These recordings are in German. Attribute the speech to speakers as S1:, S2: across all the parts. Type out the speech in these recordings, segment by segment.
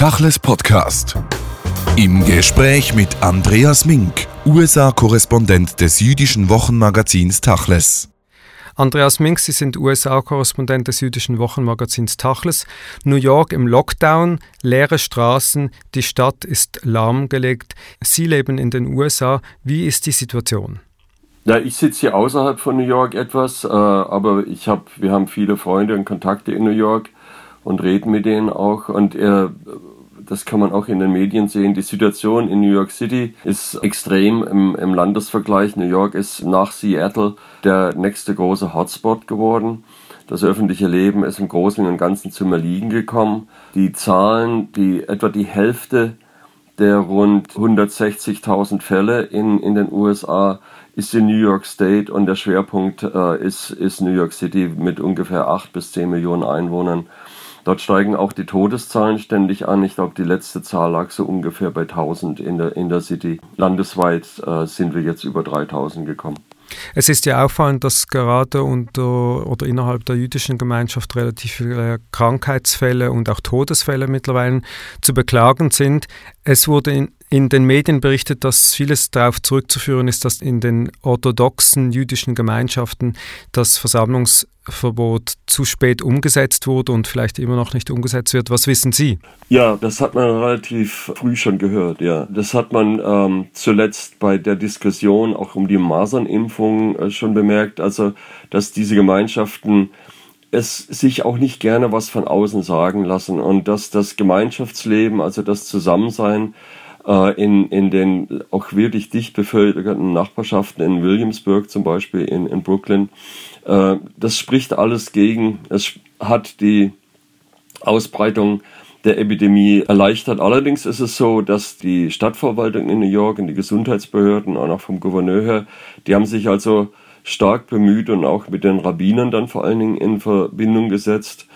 S1: Tachles Podcast. Im Gespräch mit Andreas Mink, USA-Korrespondent des jüdischen Wochenmagazins Tachles.
S2: Andreas Mink, Sie sind USA-Korrespondent des jüdischen Wochenmagazins Tachles. New York im Lockdown, leere Straßen, die Stadt ist lahmgelegt. Sie leben in den USA. Wie ist die Situation?
S3: Ja, ich sitze hier außerhalb von New York etwas, äh, aber ich hab, wir haben viele Freunde und Kontakte in New York und reden mit denen auch. Und äh, das kann man auch in den Medien sehen. Die Situation in New York City ist extrem im, im Landesvergleich. New York ist nach Seattle der nächste große Hotspot geworden. Das öffentliche Leben ist im Großen und Ganzen zum Erliegen gekommen. Die Zahlen, die etwa die Hälfte der rund 160.000 Fälle in, in den USA ist in New York State und der Schwerpunkt äh, ist, ist New York City mit ungefähr 8 bis 10 Millionen Einwohnern. Dort steigen auch die Todeszahlen ständig an. Ich glaube, die letzte Zahl lag so ungefähr bei 1000 in der, in der City. Landesweit äh, sind wir jetzt über 3000 gekommen.
S2: Es ist ja auffallend, dass gerade unter oder innerhalb der jüdischen Gemeinschaft relativ viele Krankheitsfälle und auch Todesfälle mittlerweile zu beklagen sind. Es wurde in in den Medien berichtet, dass vieles darauf zurückzuführen ist, dass in den orthodoxen jüdischen Gemeinschaften das Versammlungsverbot zu spät umgesetzt wurde und vielleicht immer noch nicht umgesetzt wird. Was wissen Sie?
S3: Ja, das hat man relativ früh schon gehört, ja. Das hat man ähm, zuletzt bei der Diskussion auch um die Masernimpfung äh, schon bemerkt, also dass diese Gemeinschaften es sich auch nicht gerne was von außen sagen lassen und dass das Gemeinschaftsleben, also das Zusammensein, äh, in, in den auch wirklich dicht bevölkerten Nachbarschaften in Williamsburg zum Beispiel, in, in Brooklyn. Äh, das spricht alles gegen, es hat die Ausbreitung der Epidemie erleichtert. Allerdings ist es so, dass die Stadtverwaltung in New York und die Gesundheitsbehörden und auch vom Gouverneur her, die haben sich also stark bemüht und auch mit den Rabbinern dann vor allen Dingen in Verbindung gesetzt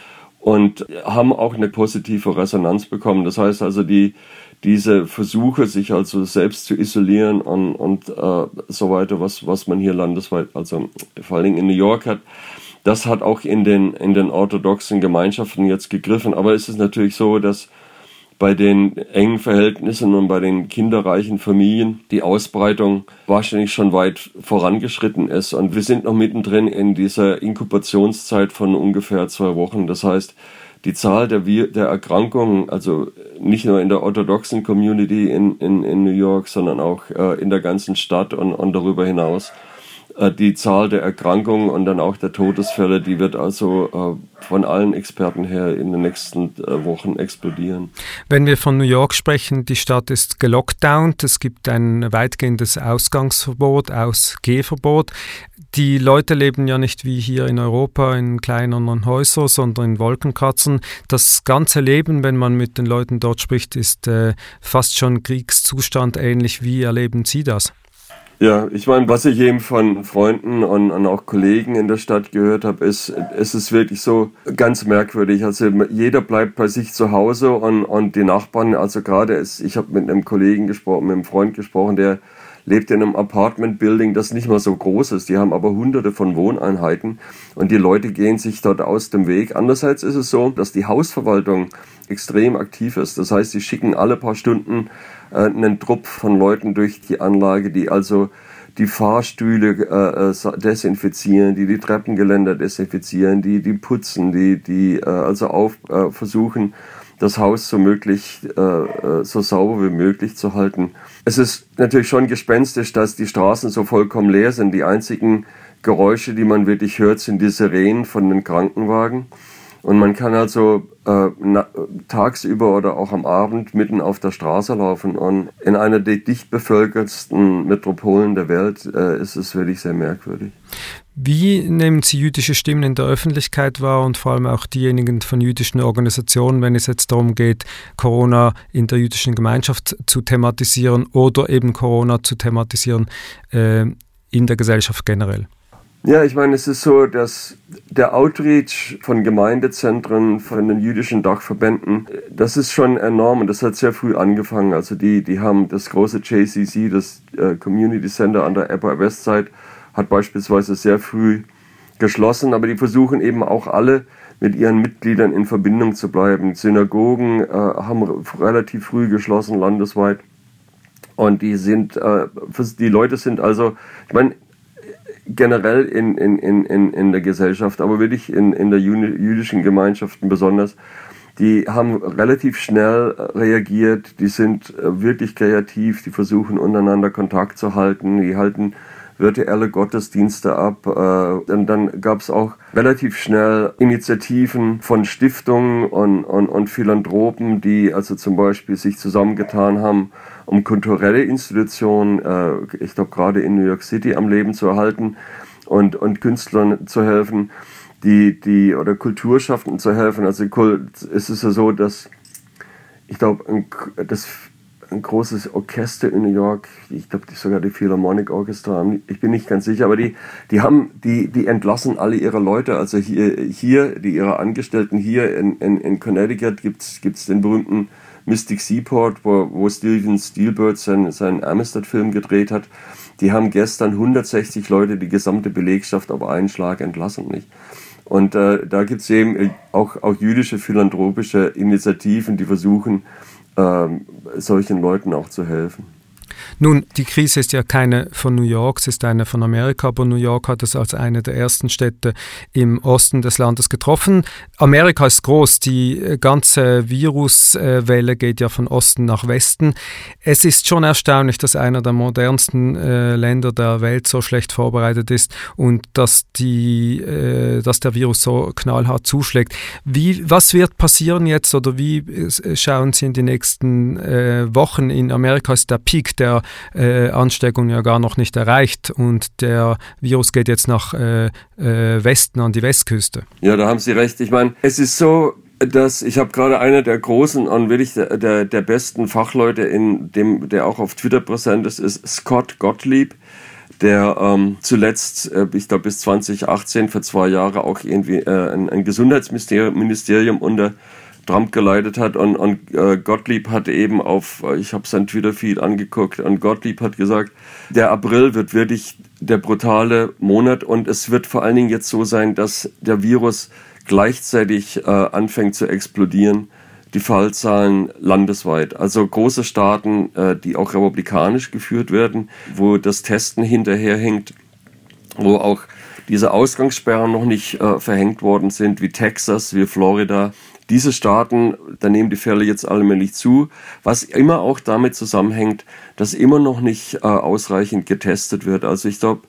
S3: und haben auch eine positive Resonanz bekommen. Das heißt also, die diese Versuche, sich also selbst zu isolieren und, und äh, so weiter, was, was man hier landesweit, also vor allen Dingen in New York hat, das hat auch in den, in den orthodoxen Gemeinschaften jetzt gegriffen. Aber es ist natürlich so, dass bei den engen Verhältnissen und bei den kinderreichen Familien die Ausbreitung wahrscheinlich schon weit vorangeschritten ist. Und wir sind noch mittendrin in dieser Inkubationszeit von ungefähr zwei Wochen. Das heißt, die Zahl der, der Erkrankungen, also nicht nur in der orthodoxen Community in, in, in New York, sondern auch äh, in der ganzen Stadt und, und darüber hinaus, die Zahl der Erkrankungen und dann auch der Todesfälle, die wird also äh, von allen Experten her in den nächsten äh, Wochen explodieren.
S2: Wenn wir von New York sprechen, die Stadt ist gelockdownt, es gibt ein weitgehendes Ausgangsverbot, Ausgehverbot. Die Leute leben ja nicht wie hier in Europa in kleineren Häusern, sondern in Wolkenkratzern. Das ganze Leben, wenn man mit den Leuten dort spricht, ist äh, fast schon Kriegszustand ähnlich. Wie erleben Sie das?
S3: Ja, ich meine, was ich eben von Freunden und, und auch Kollegen in der Stadt gehört habe, ist, es ist wirklich so ganz merkwürdig. Also jeder bleibt bei sich zu Hause und, und die Nachbarn, also gerade, ich habe mit einem Kollegen gesprochen, mit einem Freund gesprochen, der lebt in einem Apartment-Building, das nicht mal so groß ist. Die haben aber hunderte von Wohneinheiten und die Leute gehen sich dort aus dem Weg. Andererseits ist es so, dass die Hausverwaltung extrem aktiv ist. Das heißt, sie schicken alle paar Stunden äh, einen Trupp von Leuten durch die Anlage, die also die Fahrstühle äh, äh desinfizieren, die die Treppengeländer desinfizieren, die die putzen, die die äh, also auf äh, versuchen das Haus so möglich, äh, äh, so sauber wie möglich zu halten. Es ist natürlich schon gespenstisch, dass die Straßen so vollkommen leer sind. Die einzigen Geräusche, die man wirklich hört, sind die Sirenen von den Krankenwagen. Und man kann also äh, tagsüber oder auch am Abend mitten auf der Straße laufen. Und in einer der dicht bevölkertsten Metropolen der Welt äh, ist es wirklich sehr merkwürdig.
S2: Wie nehmen Sie jüdische Stimmen in der Öffentlichkeit wahr und vor allem auch diejenigen von jüdischen Organisationen, wenn es jetzt darum geht, Corona in der jüdischen Gemeinschaft zu thematisieren oder eben Corona zu thematisieren äh, in der Gesellschaft generell?
S3: Ja, ich meine, es ist so, dass der Outreach von Gemeindezentren, von den jüdischen Dachverbänden, das ist schon enorm und das hat sehr früh angefangen. Also die, die haben das große JCC, das äh, Community Center an der Upper West Side, hat beispielsweise sehr früh geschlossen, aber die versuchen eben auch alle mit ihren Mitgliedern in Verbindung zu bleiben. Synagogen äh, haben relativ früh geschlossen landesweit. Und die sind, äh, die Leute sind also, ich meine, generell in, in, in, in der Gesellschaft, aber wirklich in, in der jüdischen Gemeinschaften besonders, die haben relativ schnell reagiert, die sind äh, wirklich kreativ, die versuchen untereinander Kontakt zu halten, die halten virtuelle Gottesdienste ab. Äh, und dann gab es auch relativ schnell Initiativen von Stiftungen und, und, und Philanthropen, die also zum Beispiel sich zusammengetan haben, um kulturelle Institutionen, äh, ich glaube gerade in New York City, am Leben zu erhalten und, und Künstlern zu helfen, die, die oder Kulturschaffenden zu helfen. Also es ist ja so, dass ich glaube, das ein großes Orchester in New York, ich glaube sogar die Philharmonic Orchestra, ich bin nicht ganz sicher, aber die, die haben, die, die entlassen alle ihre Leute, also hier, hier die ihre Angestellten hier in, in, in Connecticut gibt's gibt's den berühmten Mystic Seaport, wo, wo Steven Spielberg seinen, seinen Amistad-Film gedreht hat. Die haben gestern 160 Leute, die gesamte Belegschaft auf einen Schlag entlassen, nicht? Und äh, da gibt's eben auch, auch jüdische philanthropische Initiativen, die versuchen, ähm, solchen Leuten auch zu helfen.
S2: Nun, die Krise ist ja keine von New York, es ist eine von Amerika, aber New York hat es als eine der ersten Städte im Osten des Landes getroffen. Amerika ist groß, die äh, ganze Viruswelle geht ja von Osten nach Westen. Es ist schon erstaunlich, dass einer der modernsten äh, Länder der Welt so schlecht vorbereitet ist und dass, die, äh, dass der Virus so knallhart zuschlägt. Wie, was wird passieren jetzt oder wie schauen Sie in die nächsten Wochen? In Amerika ist der Peak der äh, Ansteckung ja gar noch nicht erreicht und der Virus geht jetzt nach äh, äh, Westen an die Westküste.
S3: Ja, da haben Sie recht. Ich meine, es ist so, dass ich habe gerade einer der großen und wirklich der, der, der, besten Fachleute in dem, der auch auf Twitter präsent ist, ist Scott Gottlieb der ähm, zuletzt, äh, ich glaube bis 2018 für zwei Jahre auch irgendwie äh, ein, ein Gesundheitsministerium unter Trump geleitet hat und, und äh, Gottlieb hat eben auf, ich habe sein Twitter-Feed angeguckt und Gottlieb hat gesagt, der April wird wirklich der brutale Monat und es wird vor allen Dingen jetzt so sein, dass der Virus gleichzeitig äh, anfängt zu explodieren, die Fallzahlen landesweit. Also große Staaten, äh, die auch republikanisch geführt werden, wo das Testen hinterherhängt, wo auch diese Ausgangssperren noch nicht äh, verhängt worden sind, wie Texas, wie Florida, diese Staaten, da nehmen die Fälle jetzt allmählich zu, was immer auch damit zusammenhängt, dass immer noch nicht äh, ausreichend getestet wird. Also ich glaube,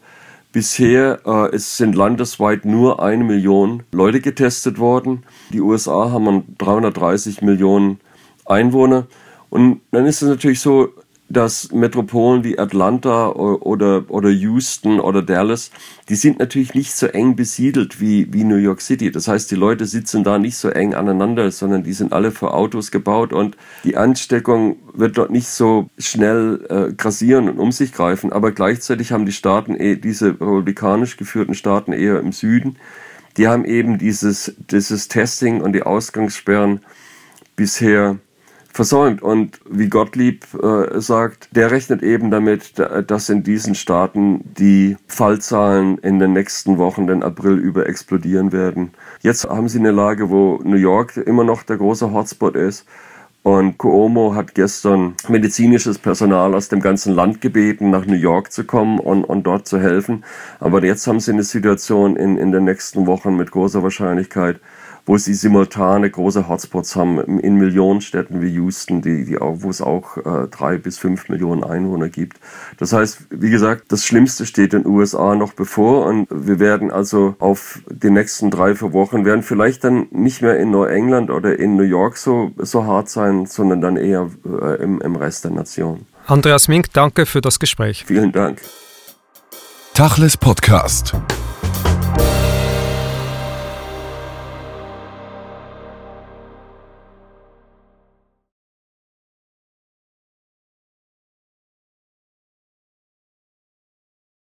S3: bisher äh, es sind landesweit nur eine Million Leute getestet worden. Die USA haben 330 Millionen Einwohner. Und dann ist es natürlich so, dass Metropolen wie Atlanta oder, oder Houston oder Dallas, die sind natürlich nicht so eng besiedelt wie, wie New York City. Das heißt, die Leute sitzen da nicht so eng aneinander, sondern die sind alle für Autos gebaut und die Ansteckung wird dort nicht so schnell äh, grassieren und um sich greifen. Aber gleichzeitig haben die Staaten, eh, diese republikanisch geführten Staaten eher im Süden, die haben eben dieses, dieses Testing und die Ausgangssperren bisher versäumt. Und wie Gottlieb äh, sagt, der rechnet eben damit, dass in diesen Staaten die Fallzahlen in den nächsten Wochen, den April über, explodieren werden. Jetzt haben sie eine Lage, wo New York immer noch der große Hotspot ist. Und Cuomo hat gestern medizinisches Personal aus dem ganzen Land gebeten, nach New York zu kommen und, und dort zu helfen. Aber jetzt haben sie eine Situation in, in den nächsten Wochen mit großer Wahrscheinlichkeit, wo sie simultane große Hotspots haben in Millionenstädten wie Houston, die, die auch, wo es auch äh, drei bis fünf Millionen Einwohner gibt. Das heißt, wie gesagt, das Schlimmste steht den USA noch bevor und wir werden also auf die nächsten drei, vier Wochen werden vielleicht dann nicht mehr in Neuengland oder in New York so, so hart sein, sondern dann eher äh, im, im Rest der Nation.
S2: Andreas Mink, danke für das Gespräch.
S3: Vielen Dank.
S1: Tachles Podcast.